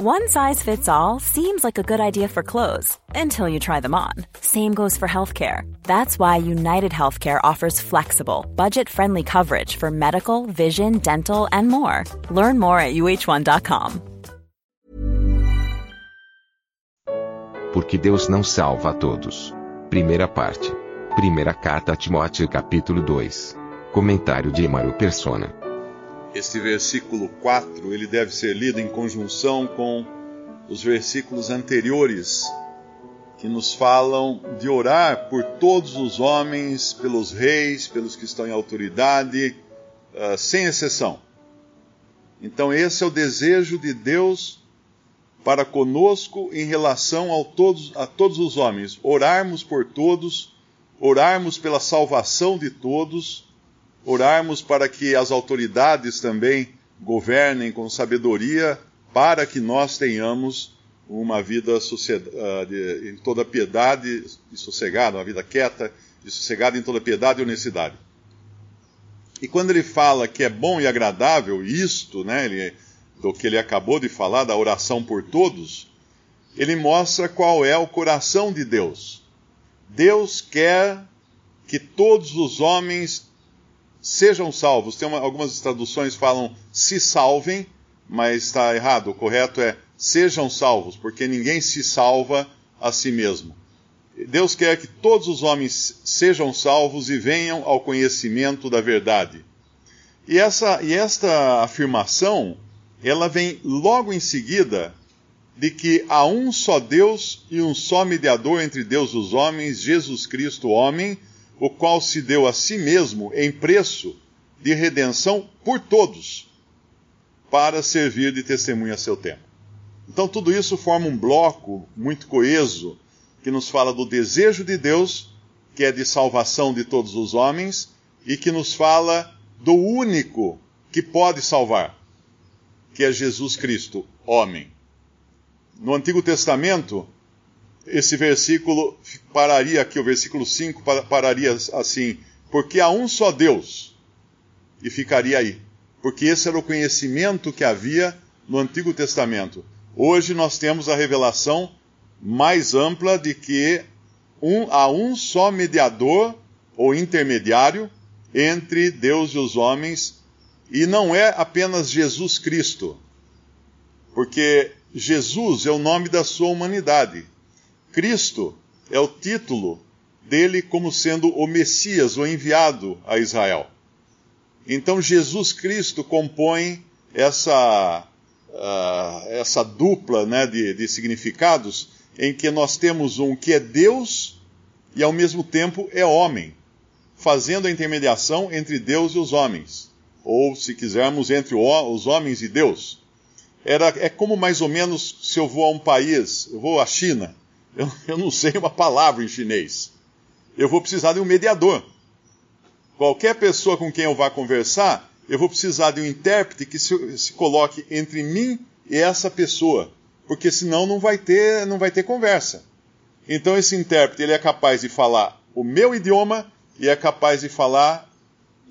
One size fits all seems like a good idea for clothes until you try them on. Same goes for healthcare. That's why United Healthcare offers flexible, budget friendly coverage for medical, vision, dental, and more. Learn more at uh1.com. Porque Deus não salva a todos. Primeira parte. Primeira carta a Timóteo, capítulo 2. Comentário de Emaro Persona. Este versículo 4, ele deve ser lido em conjunção com os versículos anteriores que nos falam de orar por todos os homens, pelos reis, pelos que estão em autoridade, uh, sem exceção. Então, esse é o desejo de Deus para conosco em relação a todos, a todos os homens. Orarmos por todos, orarmos pela salvação de todos orarmos para que as autoridades também governem com sabedoria, para que nós tenhamos uma vida ah, em toda piedade e sossegada, uma vida quieta e sossegada em toda piedade e honestidade. E quando ele fala que é bom e agradável isto, né, ele, do que ele acabou de falar, da oração por todos, ele mostra qual é o coração de Deus. Deus quer que todos os homens sejam salvos. Tem uma, algumas traduções falam se salvem, mas está errado. O correto é sejam salvos, porque ninguém se salva a si mesmo. Deus quer que todos os homens sejam salvos e venham ao conhecimento da verdade. E, essa, e esta afirmação, ela vem logo em seguida de que há um só Deus e um só mediador entre Deus e os homens, Jesus Cristo, homem, o qual se deu a si mesmo em preço de redenção por todos, para servir de testemunha a seu tempo. Então, tudo isso forma um bloco muito coeso que nos fala do desejo de Deus, que é de salvação de todos os homens, e que nos fala do único que pode salvar, que é Jesus Cristo, homem. No Antigo Testamento, esse versículo pararia aqui, o versículo 5 pararia assim: porque há um só Deus, e ficaria aí. Porque esse era o conhecimento que havia no Antigo Testamento. Hoje nós temos a revelação mais ampla de que um, há um só mediador ou intermediário entre Deus e os homens, e não é apenas Jesus Cristo, porque Jesus é o nome da sua humanidade. Cristo é o título dele como sendo o Messias, o enviado a Israel. Então Jesus Cristo compõe essa, uh, essa dupla né, de, de significados em que nós temos um que é Deus e ao mesmo tempo é homem, fazendo a intermediação entre Deus e os homens, ou se quisermos, entre os homens e Deus. Era, é como mais ou menos se eu vou a um país, eu vou à China, eu, eu não sei uma palavra em chinês. Eu vou precisar de um mediador. Qualquer pessoa com quem eu vá conversar, eu vou precisar de um intérprete que se, se coloque entre mim e essa pessoa, porque senão não vai ter, não vai ter conversa. Então esse intérprete ele é capaz de falar o meu idioma e é capaz de falar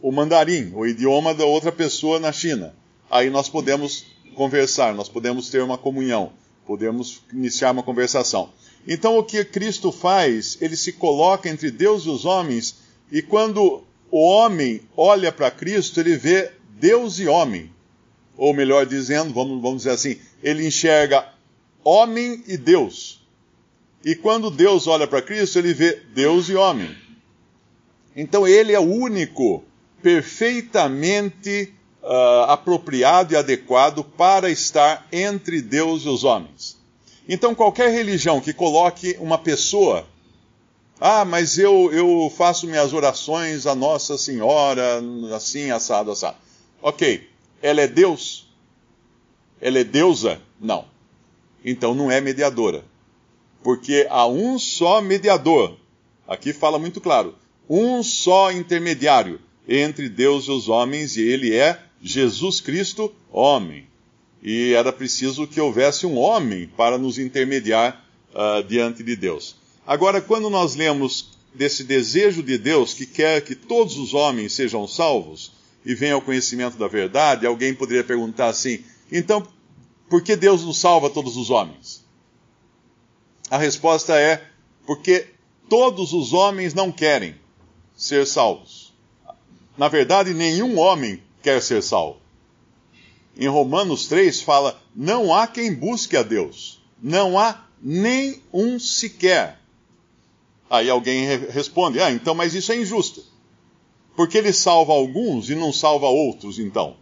o mandarim, o idioma da outra pessoa na China. Aí nós podemos conversar, nós podemos ter uma comunhão, podemos iniciar uma conversação. Então o que Cristo faz, ele se coloca entre Deus e os homens, e quando o homem olha para Cristo, ele vê Deus e homem. Ou melhor dizendo, vamos, vamos dizer assim, ele enxerga homem e Deus. E quando Deus olha para Cristo, ele vê Deus e homem. Então ele é o único perfeitamente uh, apropriado e adequado para estar entre Deus e os homens. Então, qualquer religião que coloque uma pessoa, ah, mas eu, eu faço minhas orações a Nossa Senhora, assim, assado, assado. Ok, ela é Deus? Ela é deusa? Não. Então não é mediadora. Porque há um só mediador. Aqui fala muito claro. Um só intermediário entre Deus e os homens, e ele é Jesus Cristo, homem e era preciso que houvesse um homem para nos intermediar uh, diante de Deus. Agora, quando nós lemos desse desejo de Deus que quer que todos os homens sejam salvos e venham ao conhecimento da verdade, alguém poderia perguntar assim: então, por que Deus não salva todos os homens? A resposta é porque todos os homens não querem ser salvos. Na verdade, nenhum homem quer ser salvo. Em Romanos 3 fala: não há quem busque a Deus, não há nem um sequer. Aí alguém responde: ah, então, mas isso é injusto. Porque ele salva alguns e não salva outros, então?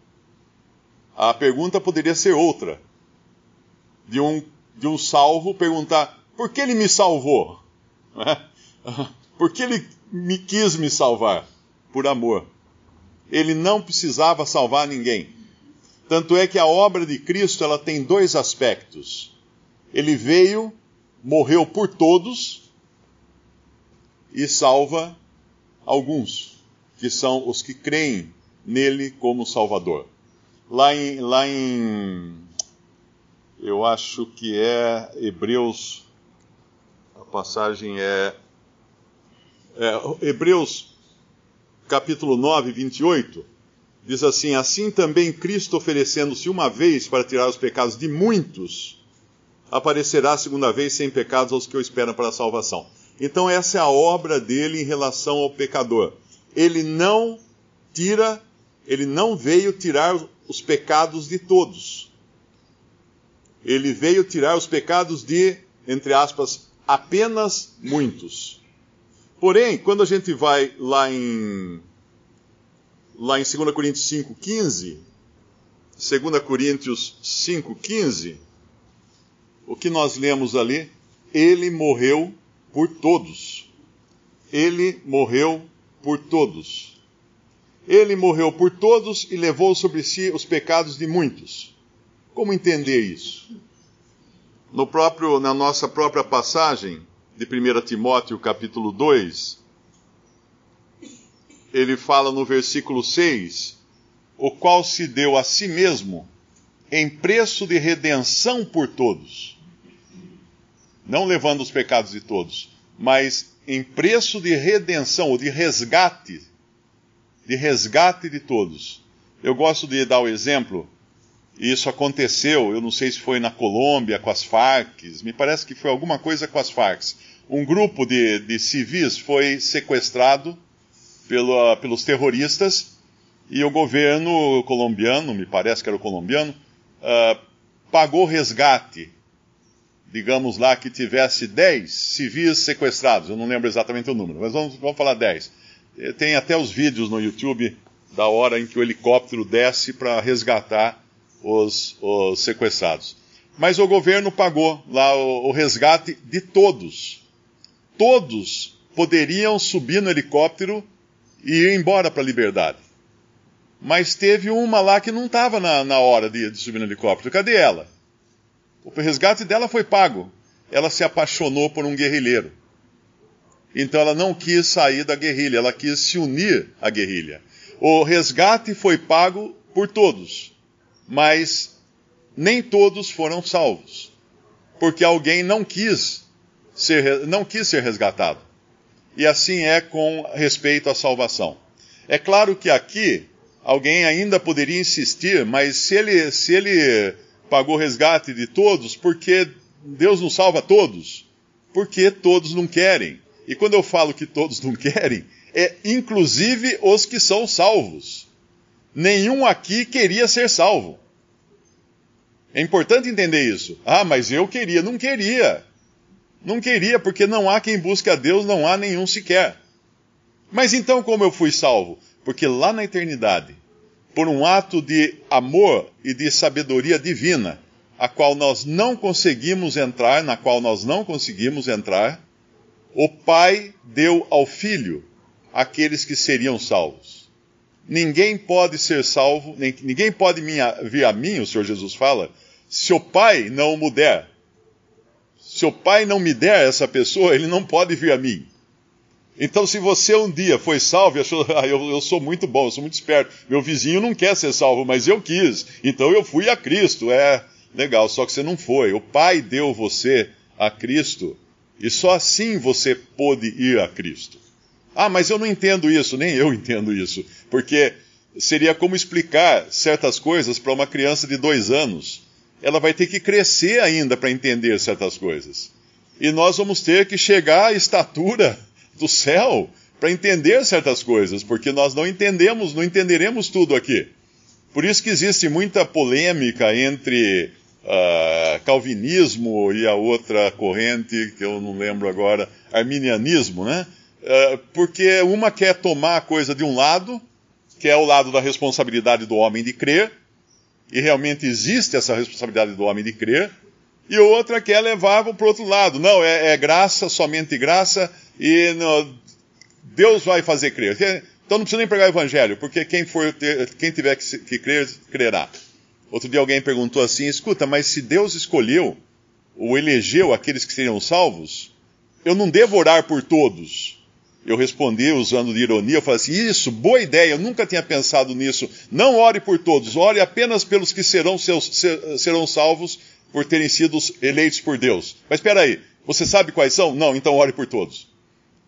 A pergunta poderia ser outra. De um, de um salvo perguntar: por que ele me salvou? Por que ele me quis me salvar? Por amor. Ele não precisava salvar ninguém. Tanto é que a obra de Cristo ela tem dois aspectos. Ele veio, morreu por todos e salva alguns, que são os que creem nele como Salvador. Lá em, lá em eu acho que é Hebreus, a passagem é, é Hebreus capítulo 9, 28, diz assim: Assim também Cristo, oferecendo-se uma vez para tirar os pecados de muitos, aparecerá segunda vez sem pecados aos que o esperam para a salvação. Então, essa é a obra dele em relação ao pecador. Ele não tira, ele não veio tirar os pecados de todos. Ele veio tirar os pecados de, entre aspas, apenas muitos. Porém, quando a gente vai lá em lá em 2 Coríntios 5:15, 2 Coríntios 5:15, o que nós lemos ali, ele morreu por todos. Ele morreu por todos. Ele morreu por todos e levou sobre si os pecados de muitos. Como entender isso? No próprio, na nossa própria passagem de 1 Timóteo, capítulo 2, ele fala no versículo 6: o qual se deu a si mesmo em preço de redenção por todos não levando os pecados de todos, mas em preço de redenção, ou de resgate, de resgate de todos. Eu gosto de dar o exemplo, isso aconteceu, eu não sei se foi na Colômbia com as Farc, me parece que foi alguma coisa com as Farc. Um grupo de, de civis foi sequestrado pelo, pelos terroristas e o governo colombiano, me parece que era o colombiano, uh, pagou resgate digamos lá, que tivesse 10 civis sequestrados, eu não lembro exatamente o número, mas vamos, vamos falar 10. Eh, tem até os vídeos no YouTube da hora em que o helicóptero desce para resgatar os, os, sequestrados. Mas o governo pagou lá o, o resgate de todos. Todos poderiam subir no helicóptero e ir embora para a liberdade. Mas teve uma lá que não estava na, na, hora de, de subir no helicóptero. Cadê ela? O resgate dela foi pago. Ela se apaixonou por um guerrilheiro. Então ela não quis sair da guerrilha, ela quis se unir à guerrilha. O resgate foi pago por todos, mas nem todos foram salvos, porque alguém não quis ser, não quis ser resgatado. E assim é com respeito à salvação. É claro que aqui alguém ainda poderia insistir, mas se ele, se ele pagou resgate de todos, porque Deus não salva todos? Porque todos não querem. E quando eu falo que todos não querem, é inclusive os que são salvos. Nenhum aqui queria ser salvo. É importante entender isso. Ah, mas eu queria. Não queria. Não queria, porque não há quem busque a Deus, não há nenhum sequer. Mas então como eu fui salvo? Porque lá na eternidade, por um ato de amor e de sabedoria divina, a qual nós não conseguimos entrar, na qual nós não conseguimos entrar, o Pai deu ao Filho aqueles que seriam salvos. Ninguém pode ser salvo, ninguém pode vir a mim, o Senhor Jesus fala, se o Pai não o der. Se o Pai não me der essa pessoa, ele não pode vir a mim. Então, se você um dia foi salvo achou, ah, eu, eu, sou muito bom, eu sou muito esperto, meu vizinho não quer ser salvo, mas eu quis, então eu fui a Cristo. É legal, só que você não foi. O Pai deu você a Cristo e só assim você pôde ir a Cristo. Ah, mas eu não entendo isso, nem eu entendo isso, porque seria como explicar certas coisas para uma criança de dois anos. Ela vai ter que crescer ainda para entender certas coisas. E nós vamos ter que chegar à estatura do céu para entender certas coisas, porque nós não entendemos, não entenderemos tudo aqui. Por isso que existe muita polêmica entre uh, calvinismo e a outra corrente, que eu não lembro agora, arminianismo, né? Uh, porque uma quer tomar a coisa de um lado, que é o lado da responsabilidade do homem de crer, e realmente existe essa responsabilidade do homem de crer, e outra quer levar para o outro lado. Não, é, é, graça, somente graça, e Deus vai fazer crer. Então não precisa nem pregar o evangelho, porque quem, for ter, quem tiver que, que crer, crerá. Outro dia alguém perguntou assim: escuta, mas se Deus escolheu ou elegeu aqueles que seriam salvos, eu não devo orar por todos. Eu respondi usando de ironia, eu falei assim: Isso, boa ideia, eu nunca tinha pensado nisso. Não ore por todos, ore apenas pelos que serão, seus, serão salvos por terem sido eleitos por Deus. Mas espera aí, você sabe quais são? Não, então ore por todos.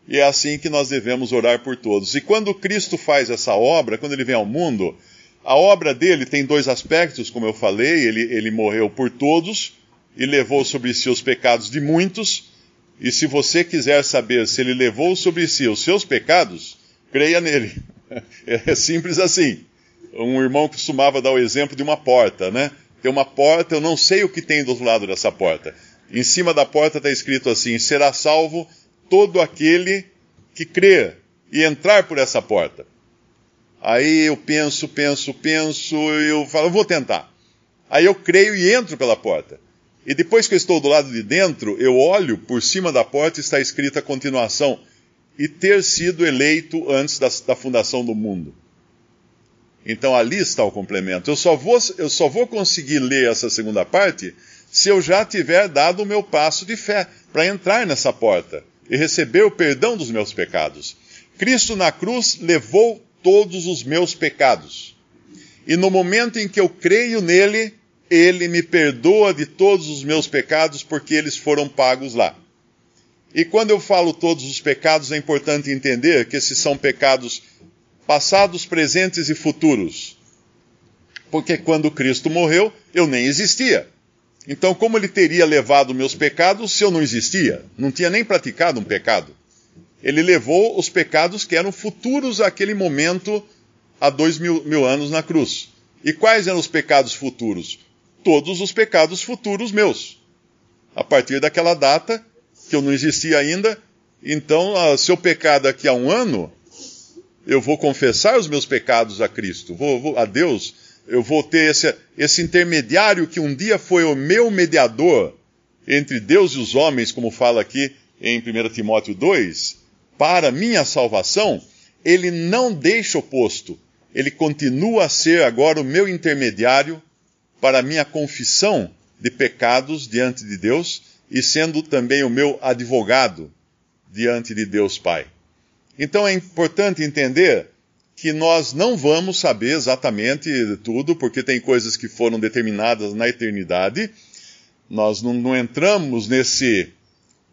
E é assim que nós devemos orar por todos. E quando Cristo faz essa obra, quando ele vem ao mundo, a obra dele tem dois aspectos, como eu falei: ele, ele morreu por todos e levou sobre si os pecados de muitos e se você quiser saber se ele levou sobre si os seus pecados, creia nele. É simples assim. Um irmão costumava dar o exemplo de uma porta, né? Tem uma porta, eu não sei o que tem do outro lado dessa porta. Em cima da porta está escrito assim: será salvo todo aquele que crer e entrar por essa porta. Aí eu penso, penso, penso, eu falo, vou tentar. Aí eu creio e entro pela porta. E depois que eu estou do lado de dentro, eu olho por cima da porta e está escrita a continuação: e ter sido eleito antes da, da fundação do mundo. Então ali está o complemento. Eu só, vou, eu só vou conseguir ler essa segunda parte se eu já tiver dado o meu passo de fé para entrar nessa porta e receber o perdão dos meus pecados. Cristo na cruz levou todos os meus pecados. E no momento em que eu creio nele, ele me perdoa de todos os meus pecados porque eles foram pagos lá. E quando eu falo todos os pecados, é importante entender que esses são pecados passados, presentes e futuros. Porque quando Cristo morreu, eu nem existia. Então, como ele teria levado meus pecados se eu não existia? Não tinha nem praticado um pecado. Ele levou os pecados que eram futuros àquele momento, há dois mil, mil anos na cruz. E quais eram os pecados futuros? Todos os pecados futuros meus. A partir daquela data, que eu não existia ainda, então, ah, se eu pecar daqui a um ano, eu vou confessar os meus pecados a Cristo, vou, vou, a Deus, eu vou ter esse, esse intermediário que um dia foi o meu mediador entre Deus e os homens, como fala aqui em 1 Timóteo 2, para minha salvação, ele não deixa o posto, ele continua a ser agora o meu intermediário para minha confissão de pecados diante de Deus e sendo também o meu advogado diante de Deus Pai. Então é importante entender que nós não vamos saber exatamente tudo, porque tem coisas que foram determinadas na eternidade. Nós não, não entramos nesse,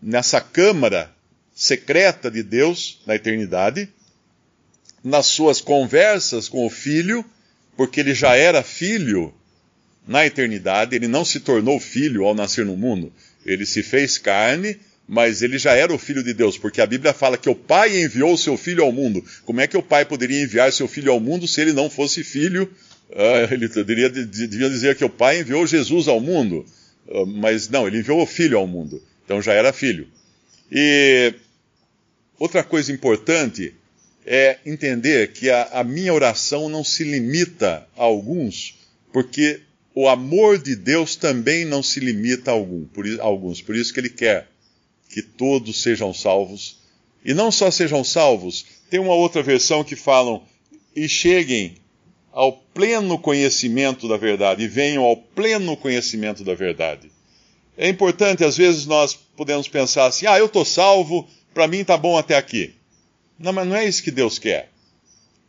nessa câmara secreta de Deus na eternidade. Nas suas conversas com o Filho, porque ele já era filho na eternidade, ele não se tornou filho ao nascer no mundo. Ele se fez carne, mas ele já era o filho de Deus, porque a Bíblia fala que o Pai enviou o seu filho ao mundo. Como é que o Pai poderia enviar seu filho ao mundo se ele não fosse filho? Uh, ele deveria, devia dizer que o Pai enviou Jesus ao mundo, uh, mas não, ele enviou o filho ao mundo. Então já era filho. E outra coisa importante é entender que a, a minha oração não se limita a alguns, porque o amor de Deus também não se limita a, algum, a alguns. Por isso que ele quer que todos sejam salvos. E não só sejam salvos, tem uma outra versão que falam e cheguem ao pleno conhecimento da verdade, e venham ao pleno conhecimento da verdade. É importante, às vezes nós podemos pensar assim: ah, eu estou salvo, para mim está bom até aqui. Não, mas não é isso que Deus quer.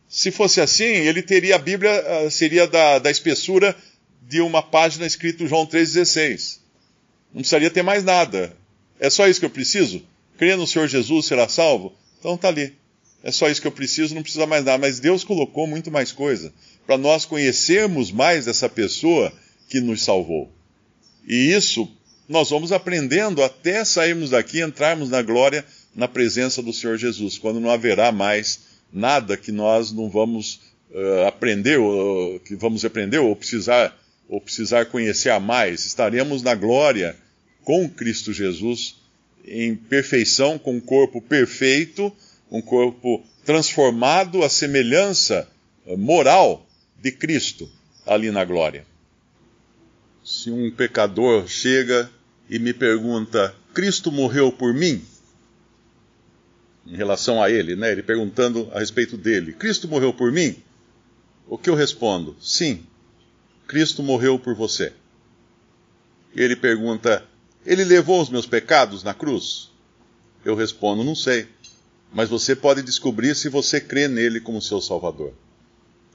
Se fosse assim, ele teria a Bíblia, ah, seria da, da espessura de uma página escrito João 3,16. Não precisaria ter mais nada. É só isso que eu preciso? Crer no Senhor Jesus será salvo? Então tá ali. É só isso que eu preciso, não precisa mais nada. Mas Deus colocou muito mais coisa para nós conhecermos mais dessa pessoa que nos salvou. E isso nós vamos aprendendo até sairmos daqui entrarmos na glória na presença do Senhor Jesus, quando não haverá mais nada que nós não vamos uh, aprender, ou, que vamos aprender ou precisar, ou precisar conhecer a mais. Estaremos na glória com Cristo Jesus em perfeição, com um corpo perfeito, um corpo transformado à semelhança moral de Cristo ali na glória. Se um pecador chega e me pergunta: Cristo morreu por mim? Em relação a ele, né? Ele perguntando a respeito dele: Cristo morreu por mim? O que eu respondo? Sim, Cristo morreu por você. Ele pergunta: Ele levou os meus pecados na cruz? Eu respondo: Não sei. Mas você pode descobrir se você crê nele como seu Salvador.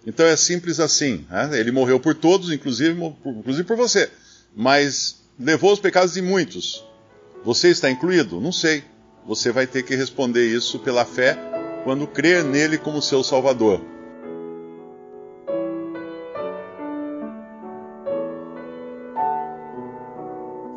Então é simples assim. Né? Ele morreu por todos, inclusive, inclusive por você. Mas levou os pecados de muitos. Você está incluído? Não sei. Você vai ter que responder isso pela fé quando crer nele como seu Salvador.